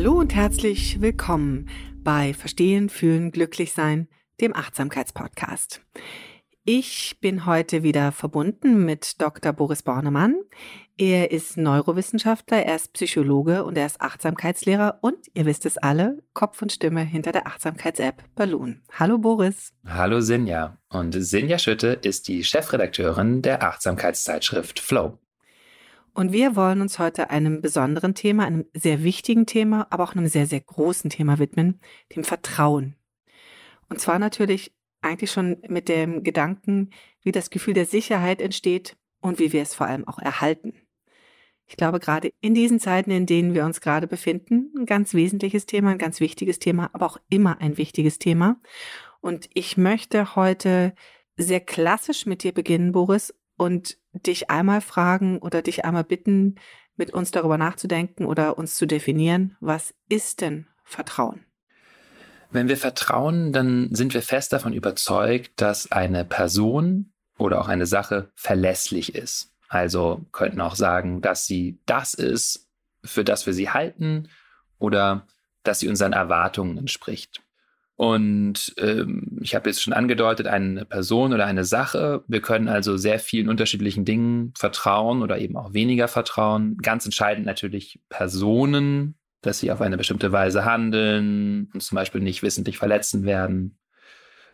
Hallo und herzlich willkommen bei Verstehen, Fühlen, Glücklichsein, dem Achtsamkeitspodcast. Ich bin heute wieder verbunden mit Dr. Boris Bornemann. Er ist Neurowissenschaftler, er ist Psychologe und er ist Achtsamkeitslehrer und ihr wisst es alle, Kopf und Stimme hinter der Achtsamkeits-App Balloon. Hallo Boris. Hallo Sinja. Und Sinja Schütte ist die Chefredakteurin der Achtsamkeitszeitschrift Flow. Und wir wollen uns heute einem besonderen Thema, einem sehr wichtigen Thema, aber auch einem sehr, sehr großen Thema widmen, dem Vertrauen. Und zwar natürlich eigentlich schon mit dem Gedanken, wie das Gefühl der Sicherheit entsteht und wie wir es vor allem auch erhalten. Ich glaube, gerade in diesen Zeiten, in denen wir uns gerade befinden, ein ganz wesentliches Thema, ein ganz wichtiges Thema, aber auch immer ein wichtiges Thema. Und ich möchte heute sehr klassisch mit dir beginnen, Boris, und dich einmal fragen oder dich einmal bitten, mit uns darüber nachzudenken oder uns zu definieren, was ist denn Vertrauen? Wenn wir vertrauen, dann sind wir fest davon überzeugt, dass eine Person oder auch eine Sache verlässlich ist. Also könnten auch sagen, dass sie das ist, für das wir sie halten oder dass sie unseren Erwartungen entspricht. Und ähm, ich habe jetzt schon angedeutet, eine Person oder eine Sache. Wir können also sehr vielen unterschiedlichen Dingen vertrauen oder eben auch weniger vertrauen. Ganz entscheidend natürlich Personen, dass sie auf eine bestimmte Weise handeln und zum Beispiel nicht wissentlich verletzen werden.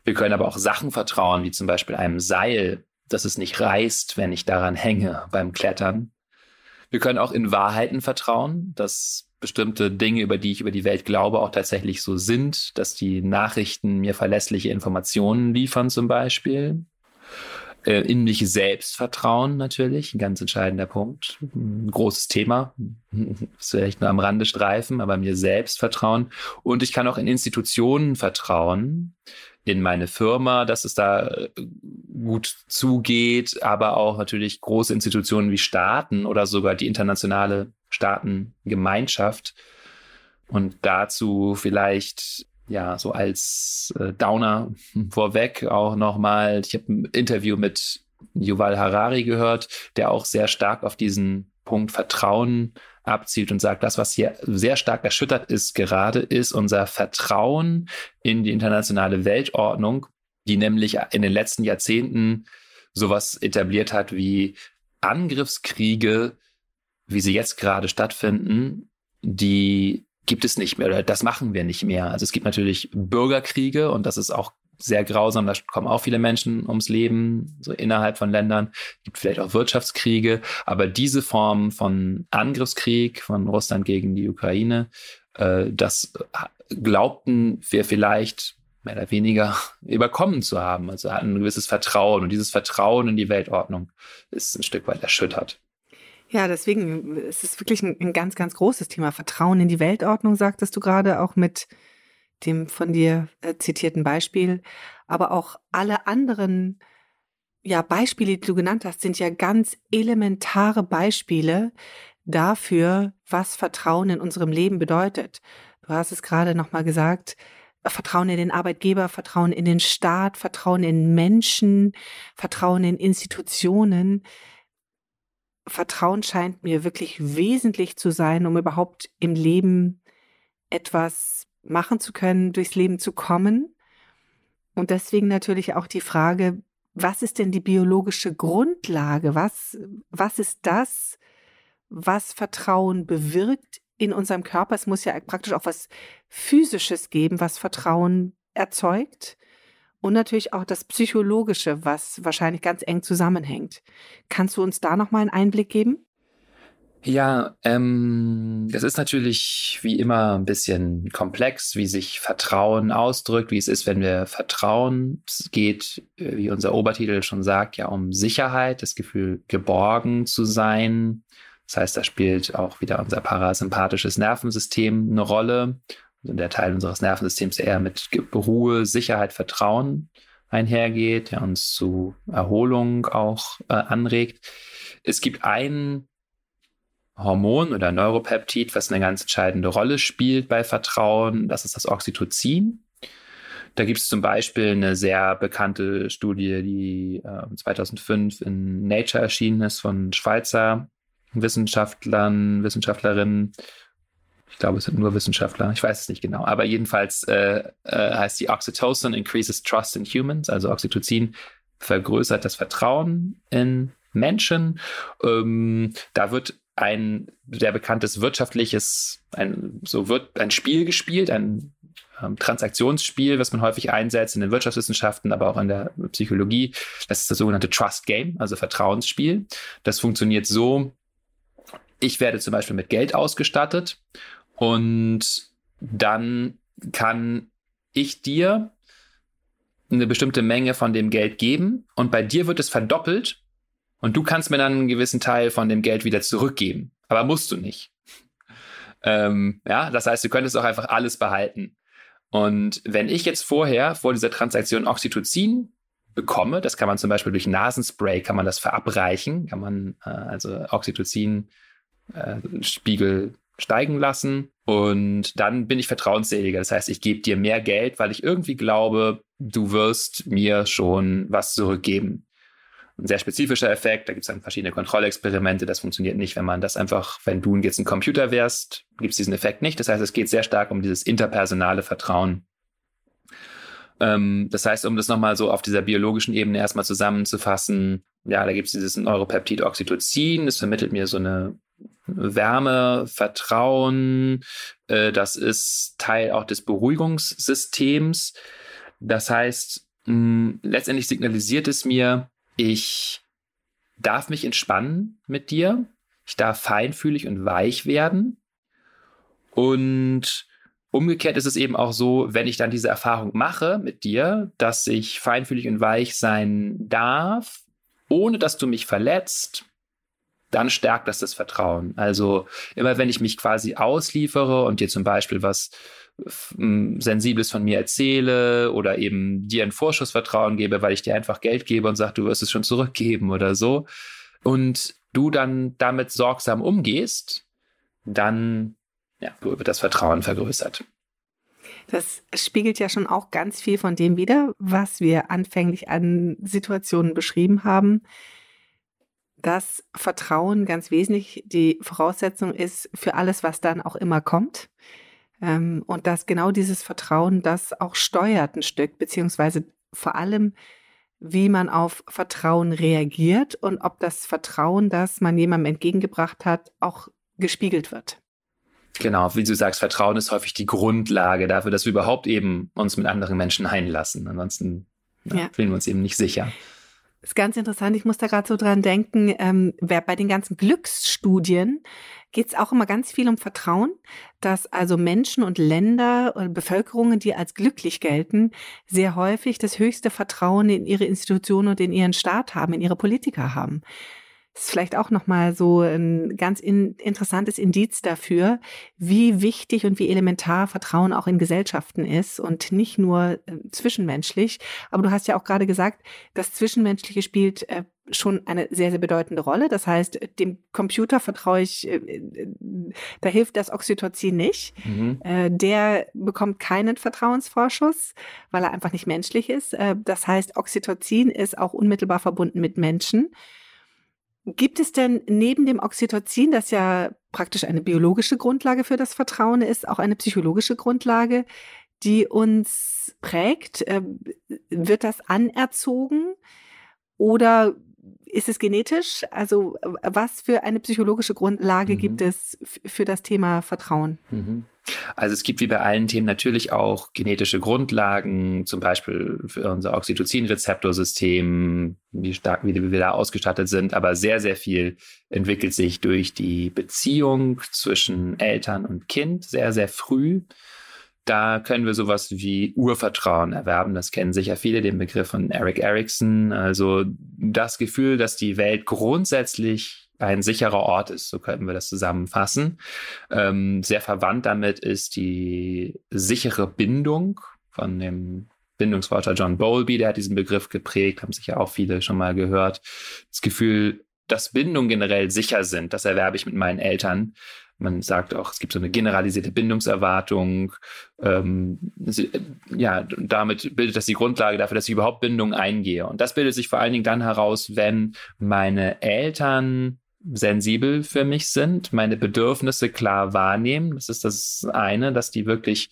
Wir können aber auch Sachen vertrauen, wie zum Beispiel einem Seil, dass es nicht reißt, wenn ich daran hänge beim Klettern. Wir können auch in Wahrheiten vertrauen, dass bestimmte Dinge, über die ich über die Welt glaube, auch tatsächlich so sind, dass die Nachrichten mir verlässliche Informationen liefern zum Beispiel. Äh, in mich selbst vertrauen natürlich, ein ganz entscheidender Punkt. Ein großes Thema, das vielleicht nur am Rande streifen, aber mir selbst vertrauen. Und ich kann auch in Institutionen vertrauen, in meine Firma, dass es da äh, gut zugeht, aber auch natürlich große Institutionen wie Staaten oder sogar die internationale Staatengemeinschaft. Und dazu vielleicht ja so als äh, Downer vorweg auch nochmal, ich habe ein Interview mit Yuval Harari gehört, der auch sehr stark auf diesen Punkt Vertrauen abzielt und sagt, das, was hier sehr stark erschüttert ist gerade, ist unser Vertrauen in die internationale Weltordnung, die nämlich in den letzten Jahrzehnten sowas etabliert hat wie Angriffskriege wie sie jetzt gerade stattfinden, die gibt es nicht mehr oder das machen wir nicht mehr. Also es gibt natürlich Bürgerkriege und das ist auch sehr grausam, da kommen auch viele Menschen ums Leben, so innerhalb von Ländern, gibt vielleicht auch Wirtschaftskriege, aber diese Form von Angriffskrieg von Russland gegen die Ukraine, äh, das glaubten wir vielleicht mehr oder weniger überkommen zu haben. Also hatten ein gewisses Vertrauen und dieses Vertrauen in die Weltordnung ist ein Stück weit erschüttert. Ja, deswegen es ist es wirklich ein, ein, ganz, ganz großes Thema. Vertrauen in die Weltordnung, sagtest du gerade, auch mit dem von dir äh, zitierten Beispiel. Aber auch alle anderen ja, Beispiele, die du genannt hast, sind ja ganz elementare Beispiele dafür, was Vertrauen in unserem Leben bedeutet. Du hast es gerade nochmal gesagt, Vertrauen in den Arbeitgeber, Vertrauen in den Staat, Vertrauen in Menschen, Vertrauen in Institutionen. Vertrauen scheint mir wirklich wesentlich zu sein, um überhaupt im Leben etwas machen zu können, durchs Leben zu kommen. Und deswegen natürlich auch die Frage, was ist denn die biologische Grundlage? Was, was ist das, was Vertrauen bewirkt in unserem Körper. Es muss ja praktisch auch was Physisches geben, was Vertrauen erzeugt. Und natürlich auch das Psychologische, was wahrscheinlich ganz eng zusammenhängt. Kannst du uns da nochmal einen Einblick geben? Ja, ähm, das ist natürlich wie immer ein bisschen komplex, wie sich Vertrauen ausdrückt, wie es ist, wenn wir vertrauen. Es geht, äh, wie unser Obertitel schon sagt, ja um Sicherheit, das Gefühl, geborgen zu sein. Das heißt, da spielt auch wieder unser parasympathisches Nervensystem eine Rolle. Also der Teil unseres Nervensystems, der eher mit Ruhe, Sicherheit, Vertrauen einhergeht, der uns zu Erholung auch äh, anregt. Es gibt ein Hormon oder Neuropeptid, was eine ganz entscheidende Rolle spielt bei Vertrauen. Das ist das Oxytocin. Da gibt es zum Beispiel eine sehr bekannte Studie, die äh, 2005 in Nature erschienen ist von Schweizer Wissenschaftlern, Wissenschaftlerinnen. Ich glaube, es sind nur Wissenschaftler. Ich weiß es nicht genau. Aber jedenfalls äh, äh, heißt die Oxytocin increases trust in humans. Also Oxytocin vergrößert das Vertrauen in Menschen. Ähm, da wird ein sehr bekanntes wirtschaftliches, ein, so wird ein Spiel gespielt, ein ähm, Transaktionsspiel, was man häufig einsetzt in den Wirtschaftswissenschaften, aber auch in der Psychologie. Das ist das sogenannte Trust Game, also Vertrauensspiel. Das funktioniert so, ich werde zum Beispiel mit Geld ausgestattet und dann kann ich dir eine bestimmte Menge von dem Geld geben und bei dir wird es verdoppelt und du kannst mir dann einen gewissen Teil von dem Geld wieder zurückgeben. Aber musst du nicht. Ähm, ja, das heißt, du könntest auch einfach alles behalten. Und wenn ich jetzt vorher vor dieser Transaktion Oxytocin bekomme, das kann man zum Beispiel durch Nasenspray, kann man das verabreichen, kann man äh, also Oxytocin äh, steigen lassen und dann bin ich vertrauensseliger. Das heißt, ich gebe dir mehr Geld, weil ich irgendwie glaube, du wirst mir schon was zurückgeben ein sehr spezifischer Effekt. Da gibt es dann verschiedene Kontrollexperimente. Das funktioniert nicht, wenn man das einfach, wenn du jetzt ein Computer wärst, gibt es diesen Effekt nicht. Das heißt, es geht sehr stark um dieses interpersonale Vertrauen. Ähm, das heißt, um das nochmal so auf dieser biologischen Ebene erstmal zusammenzufassen, ja, da gibt es dieses Neuropeptid Oxytocin. Das vermittelt mir so eine Wärme, Vertrauen. Äh, das ist Teil auch des Beruhigungssystems. Das heißt, mh, letztendlich signalisiert es mir, ich darf mich entspannen mit dir. Ich darf feinfühlig und weich werden. Und umgekehrt ist es eben auch so, wenn ich dann diese Erfahrung mache mit dir, dass ich feinfühlig und weich sein darf, ohne dass du mich verletzt, dann stärkt das das Vertrauen. Also immer wenn ich mich quasi ausliefere und dir zum Beispiel was Sensibles von mir erzähle oder eben dir ein Vorschussvertrauen gebe, weil ich dir einfach Geld gebe und sage, du wirst es schon zurückgeben oder so. Und du dann damit sorgsam umgehst, dann ja, wird das Vertrauen vergrößert. Das spiegelt ja schon auch ganz viel von dem wider, was wir anfänglich an Situationen beschrieben haben, dass Vertrauen ganz wesentlich die Voraussetzung ist für alles, was dann auch immer kommt. Ähm, und dass genau dieses Vertrauen das auch steuert ein Stück, beziehungsweise vor allem, wie man auf Vertrauen reagiert und ob das Vertrauen, das man jemandem entgegengebracht hat, auch gespiegelt wird. Genau, wie du sagst, Vertrauen ist häufig die Grundlage dafür, dass wir überhaupt eben uns mit anderen Menschen einlassen. Ansonsten ja. fühlen wir uns eben nicht sicher. Ist ganz interessant. Ich muss da gerade so dran denken, ähm, bei den ganzen Glücksstudien geht es auch immer ganz viel um Vertrauen, dass also Menschen und Länder und Bevölkerungen, die als glücklich gelten, sehr häufig das höchste Vertrauen in ihre Institutionen und in ihren Staat haben, in ihre Politiker haben. Das ist vielleicht auch nochmal so ein ganz in, interessantes Indiz dafür, wie wichtig und wie elementar Vertrauen auch in Gesellschaften ist und nicht nur äh, zwischenmenschlich. Aber du hast ja auch gerade gesagt, das Zwischenmenschliche spielt äh, schon eine sehr, sehr bedeutende Rolle. Das heißt, dem Computer vertraue ich, äh, äh da hilft das Oxytocin nicht. Mhm. Äh, der bekommt keinen Vertrauensvorschuss, weil er einfach nicht menschlich ist. Das heißt, Oxytocin ist auch unmittelbar verbunden mit Menschen. Gibt es denn neben dem Oxytocin, das ja praktisch eine biologische Grundlage für das Vertrauen ist, auch eine psychologische Grundlage, die uns prägt? Ähm, wird das anerzogen oder ist es genetisch? Also was für eine psychologische Grundlage mhm. gibt es für das Thema Vertrauen? Mhm. Also es gibt wie bei allen Themen natürlich auch genetische Grundlagen, zum Beispiel für unser Oxytocin-Rezeptorsystem, wie stark wie wir da ausgestattet sind, aber sehr, sehr viel entwickelt sich durch die Beziehung zwischen Eltern und Kind sehr, sehr früh. Da können wir sowas wie Urvertrauen erwerben. Das kennen sicher viele, den Begriff von Eric Erickson. Also das Gefühl, dass die Welt grundsätzlich ein sicherer Ort ist, so könnten wir das zusammenfassen. Ähm, sehr verwandt damit ist die sichere Bindung von dem Bindungsforscher John Bowlby, der hat diesen Begriff geprägt, haben sicher auch viele schon mal gehört. Das Gefühl, dass Bindungen generell sicher sind, das erwerbe ich mit meinen Eltern. Man sagt auch, es gibt so eine generalisierte Bindungserwartung. Ähm, sie, ja, damit bildet das die Grundlage dafür, dass ich überhaupt Bindungen eingehe. Und das bildet sich vor allen Dingen dann heraus, wenn meine Eltern sensibel für mich sind, meine Bedürfnisse klar wahrnehmen. Das ist das eine, dass die wirklich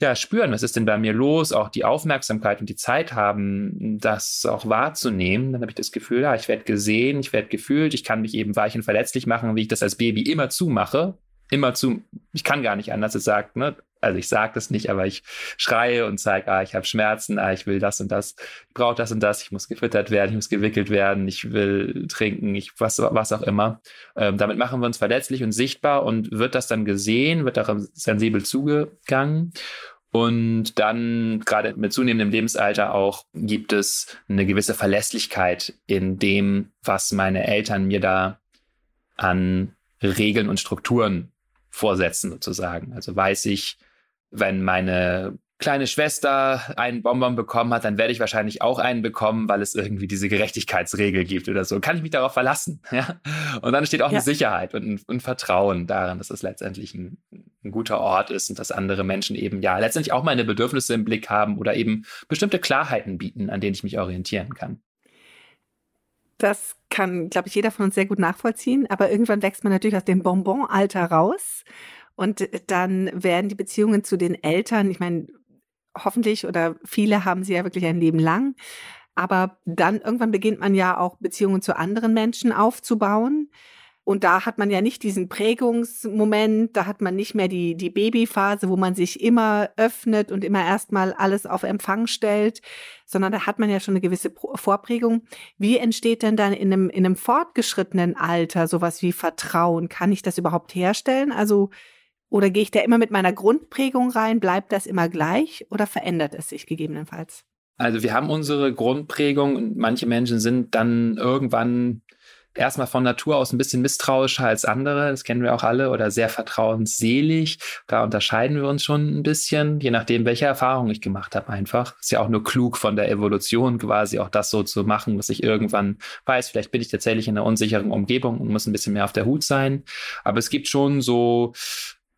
ja, spüren, was ist denn bei mir los, auch die Aufmerksamkeit und die Zeit haben, das auch wahrzunehmen, dann habe ich das Gefühl, ja, ich werde gesehen, ich werde gefühlt, ich kann mich eben weich und verletzlich machen, wie ich das als Baby immer zumache. Immer zu, ich kann gar nicht anders, es sagt, ne, also ich sage das nicht, aber ich schreie und zeige, ah, ich habe Schmerzen, ah, ich will das und das, ich brauche das und das, ich muss gefüttert werden, ich muss gewickelt werden, ich will trinken, ich was, was auch immer. Ähm, damit machen wir uns verletzlich und sichtbar und wird das dann gesehen, wird daran sensibel zugegangen. Und dann, gerade mit zunehmendem Lebensalter auch, gibt es eine gewisse Verlässlichkeit in dem, was meine Eltern mir da an Regeln und Strukturen vorsetzen, sozusagen. Also weiß ich, wenn meine kleine Schwester einen Bonbon bekommen hat, dann werde ich wahrscheinlich auch einen bekommen, weil es irgendwie diese Gerechtigkeitsregel gibt oder so. Kann ich mich darauf verlassen? Ja? Und dann steht auch ja. eine Sicherheit und ein, ein, Vertrauen daran, dass es letztendlich ein, ein, guter Ort ist und dass andere Menschen eben ja letztendlich auch meine Bedürfnisse im Blick haben oder eben bestimmte Klarheiten bieten, an denen ich mich orientieren kann. Das kann, glaube ich, jeder von uns sehr gut nachvollziehen. Aber irgendwann wächst man natürlich aus dem Bonbon-Alter raus. Und äh, dann werden die Beziehungen zu den Eltern, ich meine, hoffentlich oder viele haben sie ja wirklich ein Leben lang. Aber dann irgendwann beginnt man ja auch Beziehungen zu anderen Menschen aufzubauen. Und da hat man ja nicht diesen Prägungsmoment, da hat man nicht mehr die, die Babyphase, wo man sich immer öffnet und immer erstmal alles auf Empfang stellt, sondern da hat man ja schon eine gewisse Vorprägung. Wie entsteht denn dann in einem, in einem fortgeschrittenen Alter sowas wie Vertrauen? Kann ich das überhaupt herstellen? Also oder gehe ich da immer mit meiner Grundprägung rein? Bleibt das immer gleich oder verändert es sich gegebenenfalls? Also wir haben unsere Grundprägung und manche Menschen sind dann irgendwann erstmal von Natur aus ein bisschen misstrauischer als andere, das kennen wir auch alle, oder sehr vertrauensselig. Da unterscheiden wir uns schon ein bisschen, je nachdem, welche Erfahrung ich gemacht habe einfach. Ist ja auch nur klug von der Evolution quasi auch das so zu machen, dass ich irgendwann weiß, vielleicht bin ich tatsächlich in einer unsicheren Umgebung und muss ein bisschen mehr auf der Hut sein. Aber es gibt schon so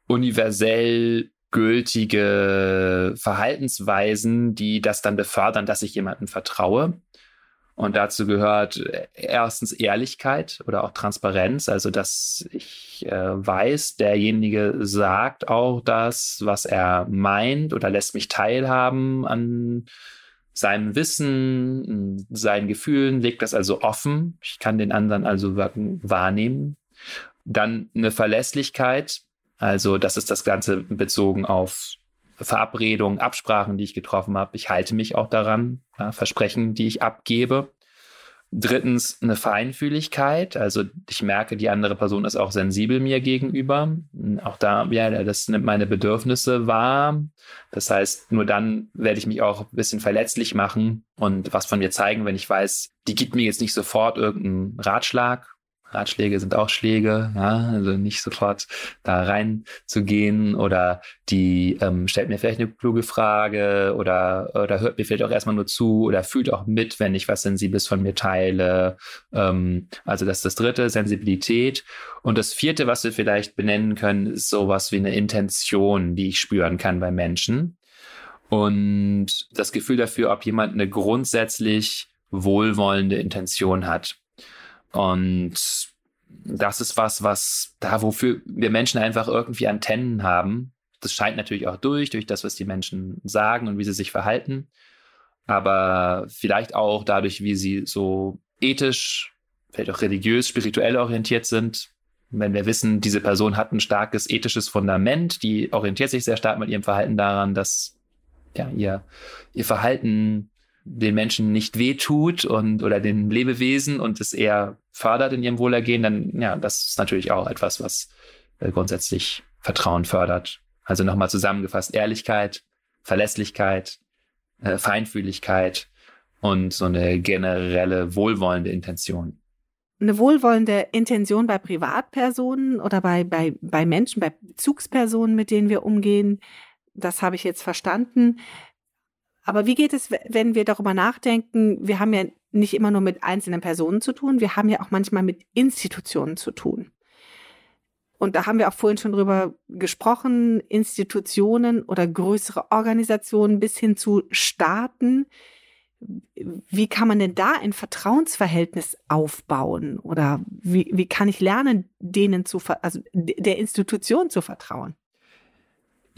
universell gültige Verhaltensweisen, die das dann befördern, dass ich jemandem vertraue. Und dazu gehört erstens Ehrlichkeit oder auch Transparenz, also dass ich äh, weiß, derjenige sagt auch das, was er meint oder lässt mich teilhaben an seinem Wissen, seinen Gefühlen, legt das also offen. Ich kann den anderen also wahrnehmen. Dann eine Verlässlichkeit, also das ist das Ganze bezogen auf Verabredungen, Absprachen, die ich getroffen habe. Ich halte mich auch daran, ja, Versprechen, die ich abgebe. Drittens eine Feinfühligkeit, also ich merke, die andere Person ist auch sensibel mir gegenüber. Auch da, ja, das nimmt meine Bedürfnisse wahr. Das heißt, nur dann werde ich mich auch ein bisschen verletzlich machen und was von mir zeigen, wenn ich weiß, die gibt mir jetzt nicht sofort irgendeinen Ratschlag Ratschläge sind auch Schläge, ja, also nicht sofort da reinzugehen oder die ähm, stellt mir vielleicht eine kluge Frage oder, oder hört mir vielleicht auch erstmal nur zu oder fühlt auch mit, wenn ich was Sensibles von mir teile. Ähm, also das ist das dritte, Sensibilität. Und das vierte, was wir vielleicht benennen können, ist sowas wie eine Intention, die ich spüren kann bei Menschen. Und das Gefühl dafür, ob jemand eine grundsätzlich wohlwollende Intention hat. Und das ist was, was da, wofür wir Menschen einfach irgendwie Antennen haben. Das scheint natürlich auch durch, durch das, was die Menschen sagen und wie sie sich verhalten. Aber vielleicht auch dadurch, wie sie so ethisch, vielleicht auch religiös, spirituell orientiert sind. Wenn wir wissen, diese Person hat ein starkes ethisches Fundament, die orientiert sich sehr stark mit ihrem Verhalten daran, dass ja, ihr, ihr Verhalten den Menschen nicht wehtut und oder den Lebewesen und es eher fördert in ihrem Wohlergehen, dann ja, das ist natürlich auch etwas, was äh, grundsätzlich Vertrauen fördert. Also nochmal zusammengefasst, Ehrlichkeit, Verlässlichkeit, äh, Feinfühligkeit und so eine generelle wohlwollende Intention. Eine wohlwollende Intention bei Privatpersonen oder bei, bei, bei Menschen, bei Bezugspersonen, mit denen wir umgehen, das habe ich jetzt verstanden. Aber wie geht es, wenn wir darüber nachdenken? Wir haben ja nicht immer nur mit einzelnen Personen zu tun, wir haben ja auch manchmal mit Institutionen zu tun. Und da haben wir auch vorhin schon drüber gesprochen, Institutionen oder größere Organisationen bis hin zu Staaten. Wie kann man denn da ein Vertrauensverhältnis aufbauen? Oder wie, wie kann ich lernen, denen zu, also der Institution zu vertrauen?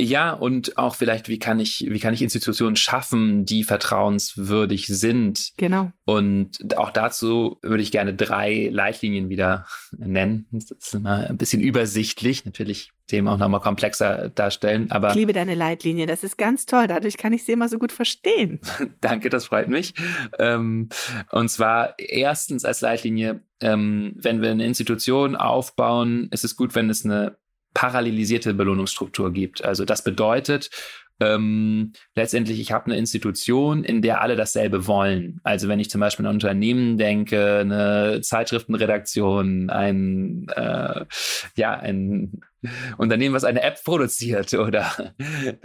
Ja, und auch vielleicht, wie kann ich, wie kann ich Institutionen schaffen, die vertrauenswürdig sind? Genau. Und auch dazu würde ich gerne drei Leitlinien wieder nennen. Das ist immer ein bisschen übersichtlich, natürlich Themen auch nochmal komplexer darstellen. Aber ich liebe deine Leitlinie, das ist ganz toll. Dadurch kann ich sie immer so gut verstehen. Danke, das freut mich. Ähm, und zwar erstens als Leitlinie, ähm, wenn wir eine Institution aufbauen, ist es gut, wenn es eine parallelisierte Belohnungsstruktur gibt. Also das bedeutet, ähm, letztendlich, ich habe eine Institution, in der alle dasselbe wollen. Also wenn ich zum Beispiel an ein Unternehmen denke, eine Zeitschriftenredaktion, ein, äh, ja, ein Unternehmen, was eine App produziert oder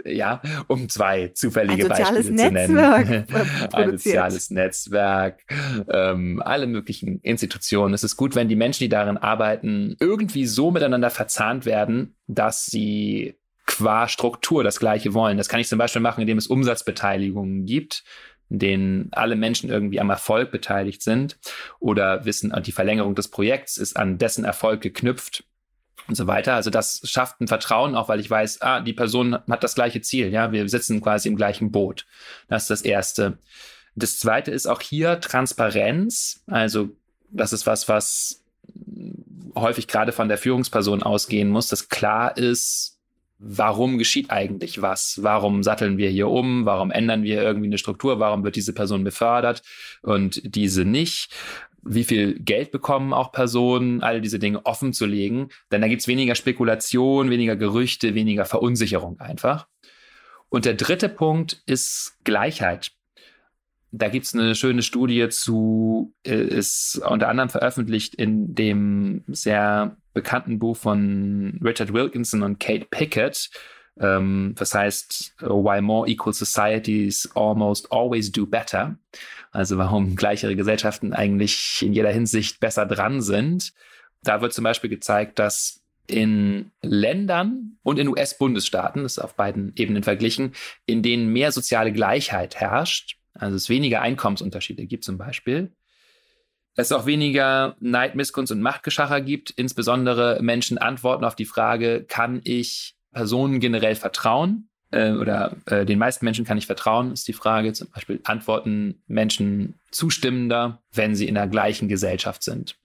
ja, um zwei zufällige Beispiele zu nennen. ein soziales Netzwerk, ähm, alle möglichen Institutionen. Es ist gut, wenn die Menschen, die darin arbeiten, irgendwie so miteinander verzahnt werden, dass sie qua Struktur das Gleiche wollen. Das kann ich zum Beispiel machen, indem es Umsatzbeteiligungen gibt, in denen alle Menschen irgendwie am Erfolg beteiligt sind oder wissen, die Verlängerung des Projekts ist an dessen Erfolg geknüpft und so weiter. Also das schafft ein Vertrauen auch, weil ich weiß, ah, die Person hat das gleiche Ziel. Ja, wir sitzen quasi im gleichen Boot. Das ist das Erste. Das Zweite ist auch hier Transparenz. Also das ist was, was häufig gerade von der Führungsperson ausgehen muss, dass klar ist, warum geschieht eigentlich was? Warum satteln wir hier um? Warum ändern wir irgendwie eine Struktur? Warum wird diese Person befördert und diese nicht? Wie viel Geld bekommen auch Personen? All diese Dinge offen zu legen, denn da gibt's weniger Spekulation, weniger Gerüchte, weniger Verunsicherung einfach. Und der dritte Punkt ist Gleichheit. Da gibt's eine schöne Studie zu, äh, ist unter anderem veröffentlicht in dem sehr bekannten Buch von Richard Wilkinson und Kate Pickett. Ähm, das heißt, Why More Equal Societies Almost Always Do Better. Also warum gleichere Gesellschaften eigentlich in jeder Hinsicht besser dran sind. Da wird zum Beispiel gezeigt, dass in Ländern und in US-Bundesstaaten, das ist auf beiden Ebenen verglichen, in denen mehr soziale Gleichheit herrscht, also es weniger Einkommensunterschiede gibt zum Beispiel, es auch weniger Neid, Missgunst und Machtgeschacher gibt. Insbesondere Menschen antworten auf die Frage, kann ich Personen generell vertrauen? Äh, oder äh, den meisten Menschen kann ich vertrauen, ist die Frage. Zum Beispiel antworten Menschen zustimmender, wenn sie in der gleichen Gesellschaft sind.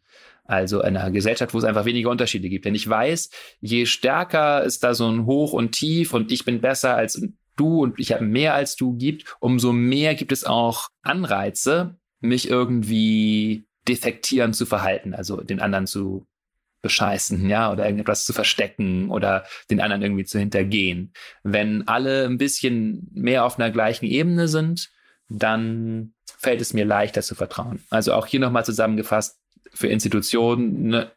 Also in einer Gesellschaft, wo es einfach weniger Unterschiede gibt. Denn ich weiß, je stärker ist da so ein Hoch und Tief und ich bin besser als du und ich habe mehr als du gibt, umso mehr gibt es auch Anreize, mich irgendwie defektieren zu verhalten, also den anderen zu bescheißen, ja, oder irgendetwas zu verstecken oder den anderen irgendwie zu hintergehen. Wenn alle ein bisschen mehr auf einer gleichen Ebene sind, dann fällt es mir leichter zu vertrauen. Also auch hier nochmal zusammengefasst, für Institutionen eine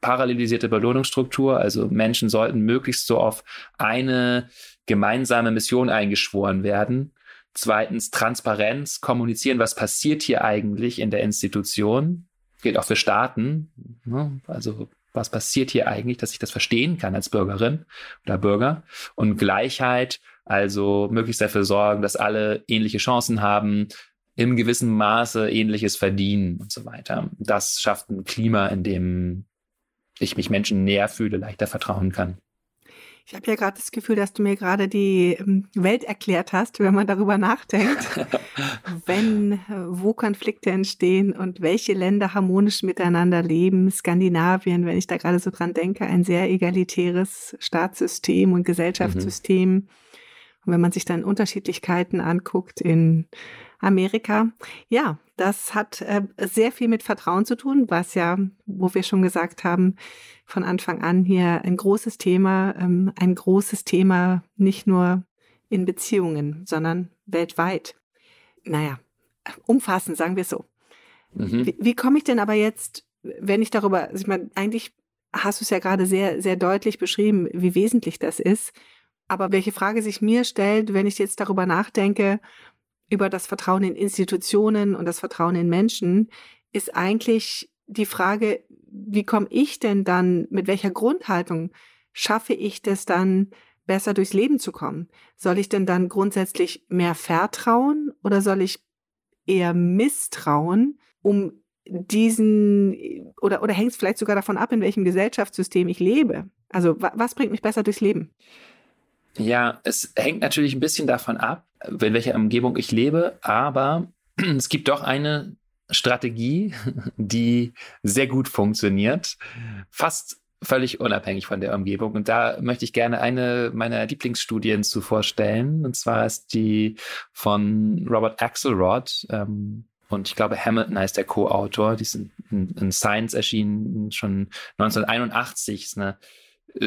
parallelisierte Belohnungsstruktur. Also Menschen sollten möglichst so auf eine gemeinsame Mission eingeschworen werden Zweitens Transparenz, kommunizieren, was passiert hier eigentlich in der Institution. Gilt auch für Staaten. Ne? Also was passiert hier eigentlich, dass ich das verstehen kann als Bürgerin oder Bürger. Und Gleichheit, also möglichst dafür sorgen, dass alle ähnliche Chancen haben, im gewissen Maße ähnliches verdienen und so weiter. Das schafft ein Klima, in dem ich mich Menschen näher fühle, leichter vertrauen kann. Ich habe ja gerade das Gefühl, dass du mir gerade die ähm, Welt erklärt hast, wenn man darüber nachdenkt, wenn, äh, wo Konflikte entstehen und welche Länder harmonisch miteinander leben. Skandinavien, wenn ich da gerade so dran denke, ein sehr egalitäres Staatssystem und Gesellschaftssystem. Mhm. Und wenn man sich dann Unterschiedlichkeiten anguckt in Amerika, ja, das hat äh, sehr viel mit Vertrauen zu tun, was ja, wo wir schon gesagt haben, von Anfang an hier ein großes Thema, ähm, ein großes Thema nicht nur in Beziehungen, sondern weltweit. Naja, umfassend, sagen wir es so. Mhm. Wie, wie komme ich denn aber jetzt, wenn ich darüber, also ich meine, eigentlich hast du es ja gerade sehr, sehr deutlich beschrieben, wie wesentlich das ist. Aber welche Frage sich mir stellt, wenn ich jetzt darüber nachdenke, über das Vertrauen in Institutionen und das Vertrauen in Menschen, ist eigentlich die Frage, wie komme ich denn dann, mit welcher Grundhaltung schaffe ich das dann, besser durchs Leben zu kommen? Soll ich denn dann grundsätzlich mehr vertrauen oder soll ich eher misstrauen, um diesen, oder, oder hängt es vielleicht sogar davon ab, in welchem Gesellschaftssystem ich lebe? Also was bringt mich besser durchs Leben? Ja, es hängt natürlich ein bisschen davon ab, in welcher Umgebung ich lebe, aber es gibt doch eine Strategie, die sehr gut funktioniert, fast völlig unabhängig von der Umgebung. Und da möchte ich gerne eine meiner Lieblingsstudien zu vorstellen. Und zwar ist die von Robert Axelrod. Ähm, und ich glaube, Hamilton heißt der Co-Autor. Die sind in, in Science erschienen schon 1981. Ist eine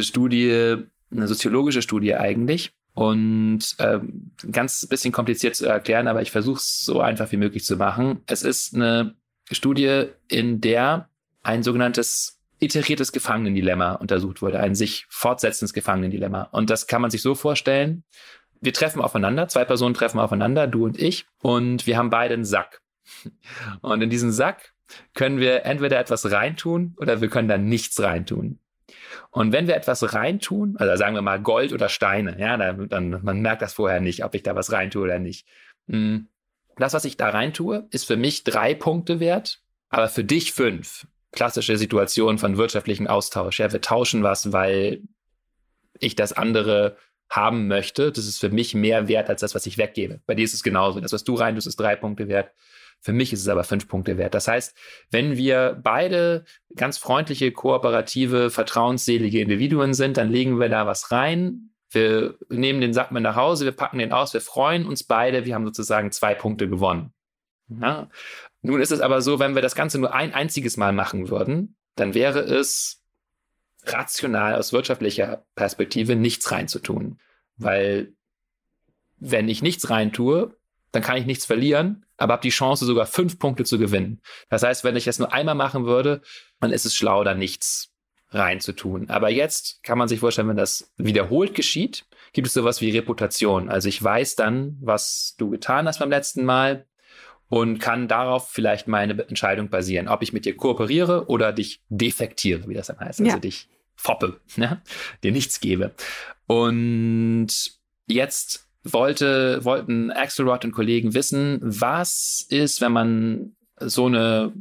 Studie, eine soziologische Studie eigentlich. Und ähm, ganz bisschen kompliziert zu erklären, aber ich versuche es so einfach wie möglich zu machen. Es ist eine Studie, in der ein sogenanntes iteriertes Gefangenendilemma untersucht wurde, ein sich fortsetzendes Gefangenendilemma. Und das kann man sich so vorstellen. Wir treffen aufeinander, zwei Personen treffen aufeinander, du und ich, und wir haben beide einen Sack. Und in diesen Sack können wir entweder etwas reintun oder wir können da nichts reintun. Und wenn wir etwas reintun, also sagen wir mal Gold oder Steine, ja, dann, dann man merkt das vorher nicht, ob ich da was reintue oder nicht. Hm, das, was ich da reintue, ist für mich drei Punkte wert, aber für dich fünf. Klassische Situation von wirtschaftlichem Austausch. Ja, wir tauschen was, weil ich das andere haben möchte. Das ist für mich mehr wert als das, was ich weggebe. Bei dir ist es genauso. Das, was du rein tust, ist drei Punkte wert. Für mich ist es aber fünf Punkte wert. Das heißt, wenn wir beide ganz freundliche, kooperative, vertrauensselige Individuen sind, dann legen wir da was rein. Wir nehmen den Sack mit nach Hause, wir packen den aus, wir freuen uns beide, wir haben sozusagen zwei Punkte gewonnen. Ja. Nun ist es aber so, wenn wir das Ganze nur ein einziges Mal machen würden, dann wäre es rational aus wirtschaftlicher Perspektive nichts reinzutun. Weil wenn ich nichts reintue, dann kann ich nichts verlieren, aber habe die Chance, sogar fünf Punkte zu gewinnen. Das heißt, wenn ich das nur einmal machen würde, dann ist es schlau, da nichts reinzutun. Aber jetzt kann man sich vorstellen, wenn das wiederholt geschieht, gibt es sowas wie Reputation. Also ich weiß dann, was du getan hast beim letzten Mal und kann darauf vielleicht meine Entscheidung basieren, ob ich mit dir kooperiere oder dich defektiere, wie das dann heißt. Also ja. dich foppe, ne? dir nichts gebe. Und jetzt wollte, wollten Axelrod und Kollegen wissen, was ist, wenn man so eine,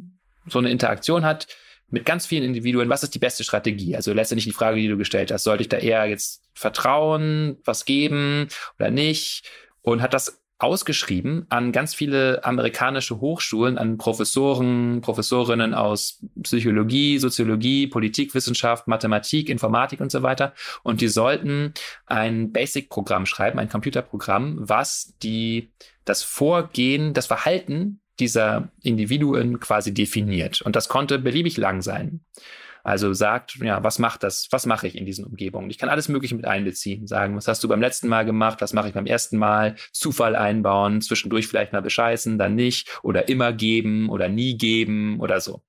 so eine Interaktion hat mit ganz vielen Individuen, was ist die beste Strategie? Also letztendlich die Frage, die du gestellt hast, sollte ich da eher jetzt vertrauen, was geben oder nicht? Und hat das ausgeschrieben an ganz viele amerikanische Hochschulen, an Professoren, Professorinnen aus Psychologie, Soziologie, Politikwissenschaft, Mathematik, Informatik und so weiter. Und die sollten ein Basic-Programm schreiben, ein Computerprogramm, was die, das Vorgehen, das Verhalten dieser Individuen quasi definiert. Und das konnte beliebig lang sein. Also sagt, ja, was macht das? Was mache ich in diesen Umgebungen? Ich kann alles Mögliche mit einbeziehen. Sagen, was hast du beim letzten Mal gemacht? Was mache ich beim ersten Mal? Zufall einbauen, zwischendurch vielleicht mal bescheißen, dann nicht. Oder immer geben oder nie geben oder so.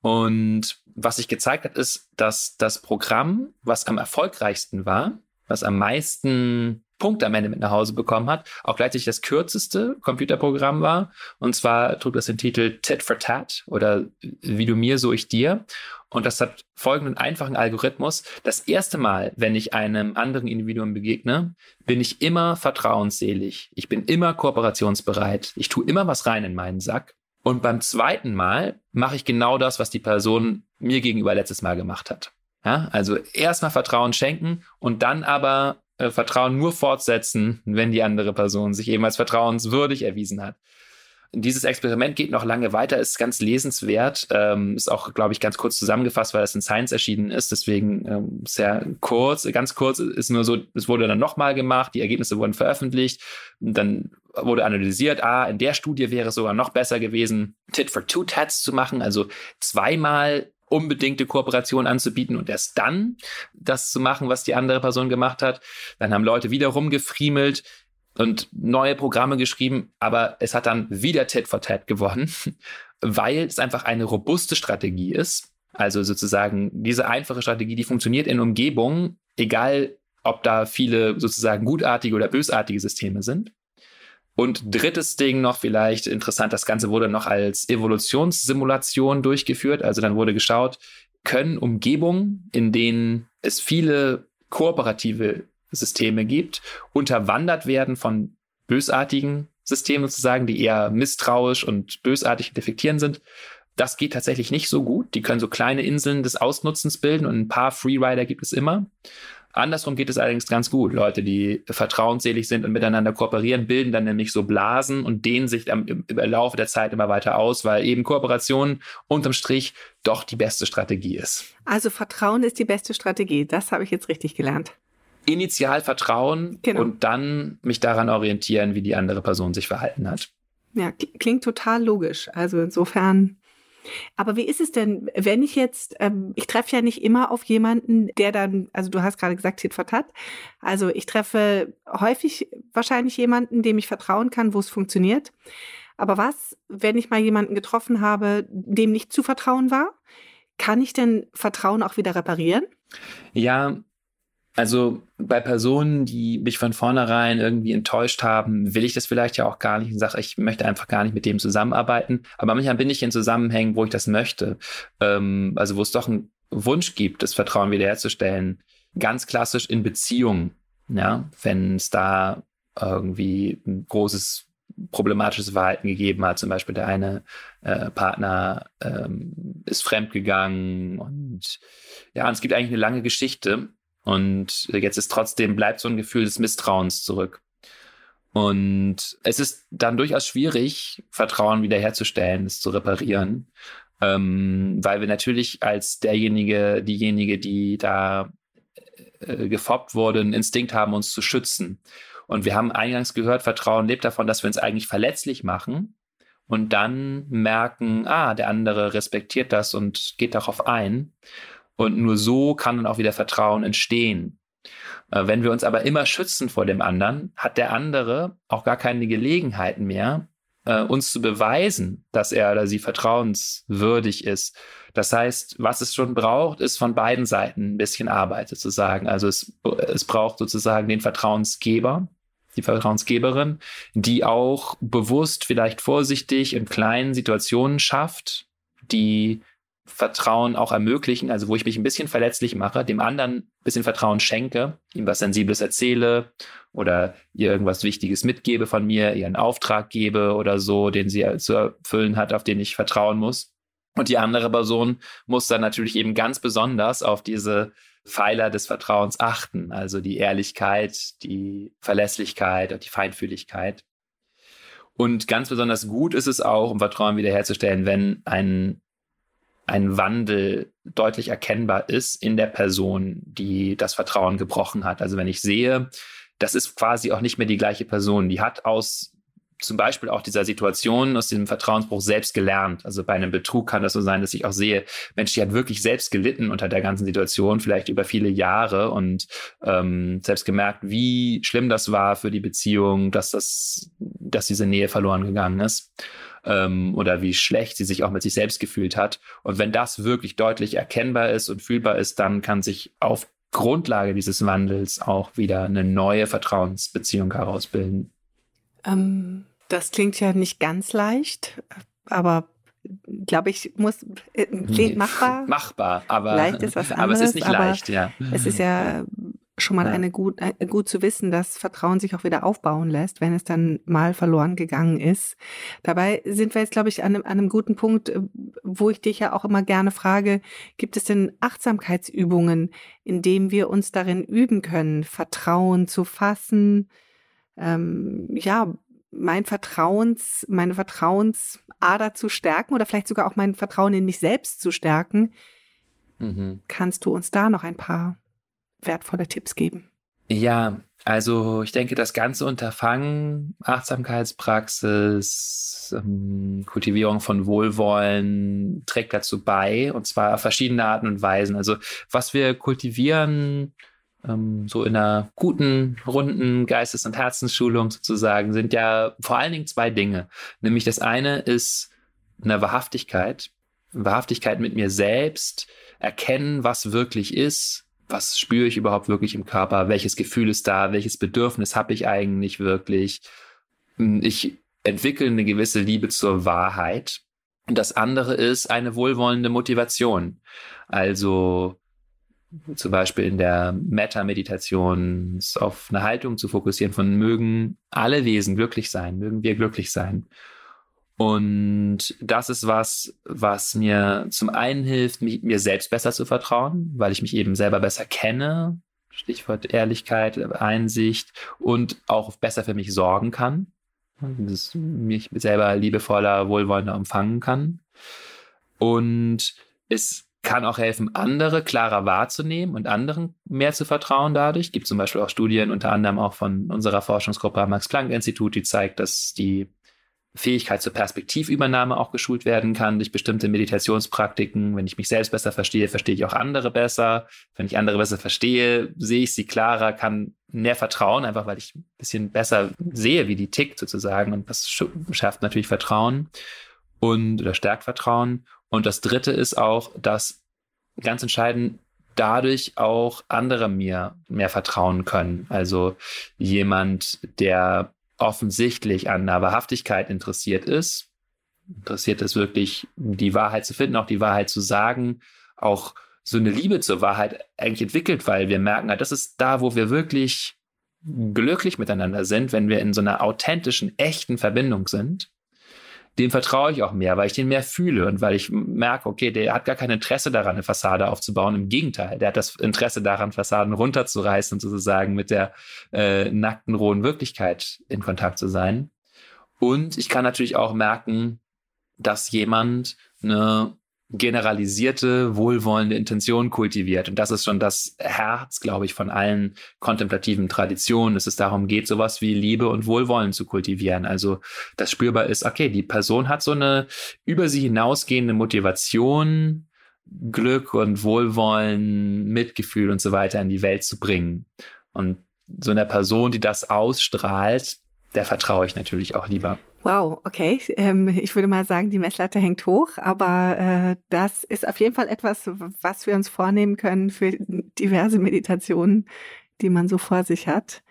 Und was sich gezeigt hat, ist, dass das Programm, was am erfolgreichsten war, was am meisten Punkte am Ende mit nach Hause bekommen hat, auch gleichzeitig das kürzeste Computerprogramm war. Und zwar trug das den Titel Tit for Tat oder Wie du mir, so ich dir. Und das hat folgenden einfachen Algorithmus. Das erste Mal, wenn ich einem anderen Individuum begegne, bin ich immer vertrauensselig. Ich bin immer kooperationsbereit. Ich tue immer was rein in meinen Sack. Und beim zweiten Mal mache ich genau das, was die Person mir gegenüber letztes Mal gemacht hat. Ja, also erstmal Vertrauen schenken und dann aber äh, Vertrauen nur fortsetzen, wenn die andere Person sich eben als vertrauenswürdig erwiesen hat. Dieses Experiment geht noch lange weiter, ist ganz lesenswert, ähm, ist auch, glaube ich, ganz kurz zusammengefasst, weil es in Science erschienen ist. Deswegen ähm, sehr kurz, ganz kurz ist nur so, es wurde dann nochmal gemacht, die Ergebnisse wurden veröffentlicht, dann wurde analysiert, ah, in der Studie wäre es sogar noch besser gewesen, Tit for Two Tats zu machen, also zweimal unbedingte Kooperation anzubieten und erst dann das zu machen, was die andere Person gemacht hat. Dann haben Leute wieder rumgefriemelt und neue Programme geschrieben, aber es hat dann wieder Tit for Tat gewonnen, weil es einfach eine robuste Strategie ist. Also sozusagen diese einfache Strategie, die funktioniert in Umgebungen, egal ob da viele sozusagen gutartige oder bösartige Systeme sind. Und drittes Ding noch vielleicht interessant, das Ganze wurde noch als Evolutionssimulation durchgeführt. Also dann wurde geschaut, können Umgebungen, in denen es viele kooperative Systeme gibt, unterwandert werden von bösartigen Systemen sozusagen, die eher misstrauisch und bösartig defektieren sind. Das geht tatsächlich nicht so gut. Die können so kleine Inseln des Ausnutzens bilden und ein paar Freerider gibt es immer. Andersrum geht es allerdings ganz gut. Leute, die vertrauensselig sind und miteinander kooperieren, bilden dann nämlich so Blasen und dehnen sich dann im, im Laufe der Zeit immer weiter aus, weil eben Kooperation unterm Strich doch die beste Strategie ist. Also Vertrauen ist die beste Strategie. Das habe ich jetzt richtig gelernt. Initial vertrauen genau. und dann mich daran orientieren, wie die andere Person sich verhalten hat. Ja, klingt total logisch. Also insofern aber wie ist es denn, wenn ich jetzt, ähm, ich treffe ja nicht immer auf jemanden, der dann, also du hast gerade gesagt, Tit for Tat. Also ich treffe häufig wahrscheinlich jemanden, dem ich vertrauen kann, wo es funktioniert. Aber was, wenn ich mal jemanden getroffen habe, dem nicht zu vertrauen war? Kann ich denn Vertrauen auch wieder reparieren? Ja, also bei Personen, die mich von vornherein irgendwie enttäuscht haben, will ich das vielleicht ja auch gar nicht und sage, ich möchte einfach gar nicht mit dem zusammenarbeiten. Aber manchmal bin ich in Zusammenhängen, wo ich das möchte. Ähm, also wo es doch einen Wunsch gibt, das Vertrauen wiederherzustellen. Ganz klassisch in Beziehungen. Ja, wenn es da irgendwie ein großes problematisches Verhalten gegeben hat. Zum Beispiel der eine äh, Partner ähm, ist fremdgegangen und ja, und es gibt eigentlich eine lange Geschichte. Und jetzt ist trotzdem, bleibt so ein Gefühl des Misstrauens zurück. Und es ist dann durchaus schwierig, Vertrauen wiederherzustellen, es zu reparieren, ähm, weil wir natürlich als derjenige, diejenige, die da äh, gefoppt wurde, einen Instinkt haben, uns zu schützen. Und wir haben eingangs gehört, Vertrauen lebt davon, dass wir uns eigentlich verletzlich machen und dann merken, ah, der andere respektiert das und geht darauf ein. Und nur so kann dann auch wieder Vertrauen entstehen. Äh, wenn wir uns aber immer schützen vor dem anderen, hat der andere auch gar keine Gelegenheit mehr, äh, uns zu beweisen, dass er oder sie vertrauenswürdig ist. Das heißt, was es schon braucht, ist von beiden Seiten ein bisschen Arbeit sozusagen. Also es, es braucht sozusagen den Vertrauensgeber, die Vertrauensgeberin, die auch bewusst, vielleicht vorsichtig in kleinen Situationen schafft, die Vertrauen auch ermöglichen, also wo ich mich ein bisschen verletzlich mache, dem anderen ein bisschen Vertrauen schenke, ihm was Sensibles erzähle oder ihr irgendwas Wichtiges mitgebe von mir, ihr einen Auftrag gebe oder so, den sie zu erfüllen hat, auf den ich vertrauen muss. Und die andere Person muss dann natürlich eben ganz besonders auf diese Pfeiler des Vertrauens achten, also die Ehrlichkeit, die Verlässlichkeit und die Feinfühligkeit. Und ganz besonders gut ist es auch, um Vertrauen wiederherzustellen, wenn ein ein Wandel deutlich erkennbar ist in der Person, die das Vertrauen gebrochen hat. Also wenn ich sehe, das ist quasi auch nicht mehr die gleiche Person, die hat aus zum Beispiel auch dieser Situation, aus diesem Vertrauensbruch selbst gelernt. Also bei einem Betrug kann das so sein, dass ich auch sehe, Mensch, die hat wirklich selbst gelitten unter der ganzen Situation, vielleicht über viele Jahre und ähm, selbst gemerkt, wie schlimm das war für die Beziehung, dass das, dass diese Nähe verloren gegangen ist ähm, oder wie schlecht sie sich auch mit sich selbst gefühlt hat. Und wenn das wirklich deutlich erkennbar ist und fühlbar ist, dann kann sich auf Grundlage dieses Wandels auch wieder eine neue Vertrauensbeziehung herausbilden. Ähm, das klingt ja nicht ganz leicht, aber glaube ich, muss äh, klingt machbar. Machbar, aber leicht ist was anderes, aber es ist nicht leicht, ja. Es ist ja schon mal ja. eine gut, äh, gut zu wissen, dass Vertrauen sich auch wieder aufbauen lässt, wenn es dann mal verloren gegangen ist. Dabei sind wir jetzt, glaube ich, an einem, an einem guten Punkt, äh, wo ich dich ja auch immer gerne frage, gibt es denn Achtsamkeitsübungen, in denen wir uns darin üben können, Vertrauen zu fassen, ähm, ja, mein Vertrauens, meine Vertrauensader zu stärken oder vielleicht sogar auch mein Vertrauen in mich selbst zu stärken. Mhm. Kannst du uns da noch ein paar wertvolle Tipps geben? Ja, also ich denke, das ganze Unterfangen, Achtsamkeitspraxis, ähm, Kultivierung von Wohlwollen trägt dazu bei, und zwar auf verschiedene Arten und Weisen. Also was wir kultivieren, ähm, so in einer guten, runden Geistes- und Herzensschulung sozusagen, sind ja vor allen Dingen zwei Dinge. Nämlich das eine ist eine Wahrhaftigkeit, Wahrhaftigkeit mit mir selbst, erkennen, was wirklich ist, was spüre ich überhaupt wirklich im Körper, welches Gefühl ist da, welches Bedürfnis habe ich eigentlich wirklich. Hm, ich entwickle eine gewisse Liebe zur Wahrheit. Und das andere ist eine wohlwollende Motivation. Also zum Beispiel in der Metta-Meditation auf eine Haltung zu fokussieren von mögen alle Wesen glücklich sein, mögen wir glücklich sein. Und das ist was, was mir zum einen hilft, mich, mir selbst besser zu vertrauen, weil ich mich eben selber besser kenne. Stichwort Ehrlichkeit, Einsicht und auch besser für mich sorgen kann. Dass mich selber liebevoller, wohlwollender empfangen kann. Und es kann auch helfen, andere klarer wahrzunehmen und anderen mehr zu vertrauen dadurch. Gibt zum Beispiel auch Studien, unter anderem auch von unserer Forschungsgruppe am Max-Planck-Institut, die zeigt, dass die Fähigkeit zur Perspektivübernahme auch geschult werden kann durch bestimmte Meditationspraktiken. Wenn ich mich selbst besser verstehe, verstehe ich auch andere besser. Wenn ich andere besser verstehe, sehe ich sie klarer, kann mehr vertrauen, einfach weil ich ein bisschen besser sehe, wie die tickt sozusagen. Und das schafft natürlich Vertrauen und oder stärkt Vertrauen. Und das dritte ist auch, dass ganz entscheidend dadurch auch andere mir mehr vertrauen können. Also jemand, der offensichtlich an einer Wahrhaftigkeit interessiert ist, interessiert ist wirklich die Wahrheit zu finden, auch die Wahrheit zu sagen, auch so eine Liebe zur Wahrheit eigentlich entwickelt, weil wir merken, das ist da, wo wir wirklich glücklich miteinander sind, wenn wir in so einer authentischen, echten Verbindung sind dem vertraue ich auch mehr, weil ich den mehr fühle und weil ich merke, okay, der hat gar kein Interesse daran, eine Fassade aufzubauen. Im Gegenteil, der hat das Interesse daran, Fassaden runterzureißen und sozusagen mit der äh, nackten, rohen Wirklichkeit in Kontakt zu sein. Und ich kann natürlich auch merken, dass jemand eine generalisierte, wohlwollende Intention kultiviert. Und das ist schon das Herz, glaube ich, von allen kontemplativen Traditionen, dass es darum geht, sowas wie Liebe und Wohlwollen zu kultivieren. Also, das spürbar ist, okay, die Person hat so eine über sie hinausgehende Motivation, Glück und Wohlwollen, Mitgefühl und so weiter in die Welt zu bringen. Und so einer Person, die das ausstrahlt, der vertraue ich natürlich auch lieber. Wow, okay. Ähm, ich würde mal sagen, die Messlatte hängt hoch, aber äh, das ist auf jeden Fall etwas, was wir uns vornehmen können für diverse Meditationen, die man so vor sich hat.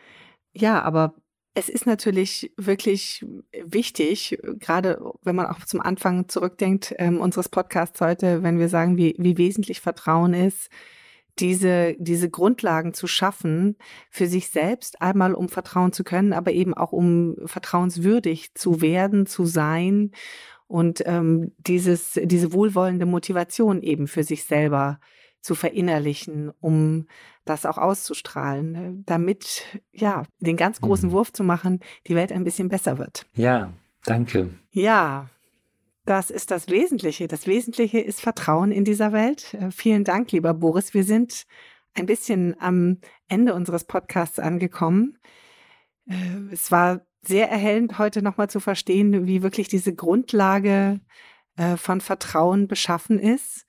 Ja, aber es ist natürlich wirklich wichtig, gerade wenn man auch zum Anfang zurückdenkt ähm, unseres Podcasts heute, wenn wir sagen, wie, wie wesentlich Vertrauen ist, diese, diese Grundlagen zu schaffen für sich selbst, einmal um vertrauen zu können, aber eben auch um vertrauenswürdig zu werden, zu sein und ähm, dieses, diese wohlwollende Motivation eben für sich selber zu verinnerlichen, um das auch auszustrahlen, ne? damit, ja, den ganz großen mhm. Wurf zu machen, die Welt ein bisschen besser wird. Ja, danke. Ja, das ist das Wesentliche. Das Wesentliche ist Vertrauen in dieser Welt. Äh, vielen Dank, lieber Boris. Wir sind ein bisschen am Ende unseres Podcasts angekommen. Äh, es war sehr erhellend, heute nochmal zu verstehen, wie wirklich diese Grundlage äh, von Vertrauen beschaffen ist.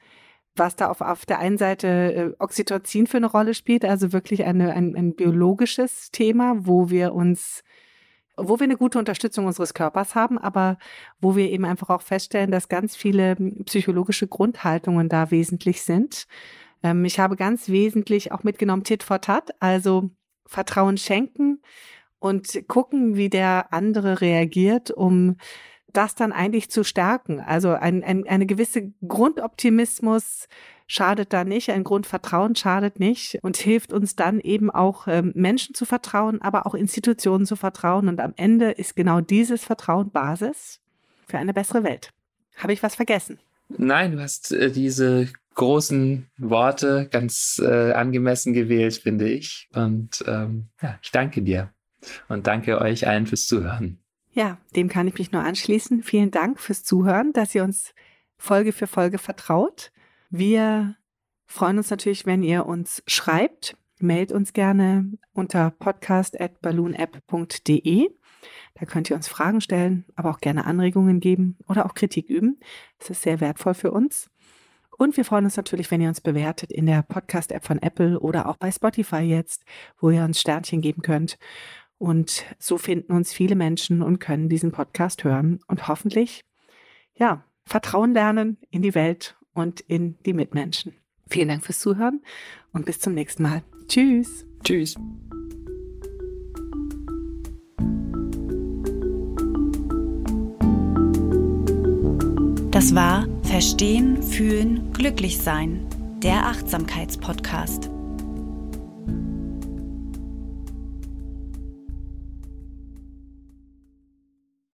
Was da auf, auf der einen Seite Oxytocin für eine Rolle spielt, also wirklich eine, ein, ein biologisches Thema, wo wir uns wo wir eine gute Unterstützung unseres Körpers haben, aber wo wir eben einfach auch feststellen, dass ganz viele psychologische Grundhaltungen da wesentlich sind. Ähm, ich habe ganz wesentlich auch mitgenommen Tit for Tat, also Vertrauen schenken und gucken, wie der andere reagiert, um das dann eigentlich zu stärken. Also ein, ein, eine gewisse Grundoptimismus schadet da nicht. Ein Grundvertrauen schadet nicht und hilft uns dann eben auch ähm, Menschen zu vertrauen, aber auch Institutionen zu vertrauen. Und am Ende ist genau dieses Vertrauen Basis für eine bessere Welt. Habe ich was vergessen? Nein, du hast äh, diese großen Worte ganz äh, angemessen gewählt, finde ich. Und ähm, ja, ich danke dir und danke euch allen fürs Zuhören. Ja, dem kann ich mich nur anschließen. Vielen Dank fürs Zuhören, dass ihr uns Folge für Folge vertraut. Wir freuen uns natürlich, wenn ihr uns schreibt. Meldet uns gerne unter podcast.balloonapp.de. Da könnt ihr uns Fragen stellen, aber auch gerne Anregungen geben oder auch Kritik üben. Das ist sehr wertvoll für uns. Und wir freuen uns natürlich, wenn ihr uns bewertet in der Podcast-App von Apple oder auch bei Spotify jetzt, wo ihr uns Sternchen geben könnt. Und so finden uns viele Menschen und können diesen Podcast hören und hoffentlich, ja, Vertrauen lernen in die Welt und in die Mitmenschen. Vielen Dank fürs Zuhören und bis zum nächsten Mal. Tschüss. Tschüss. Das war Verstehen, Fühlen, Glücklich Sein, der Achtsamkeitspodcast.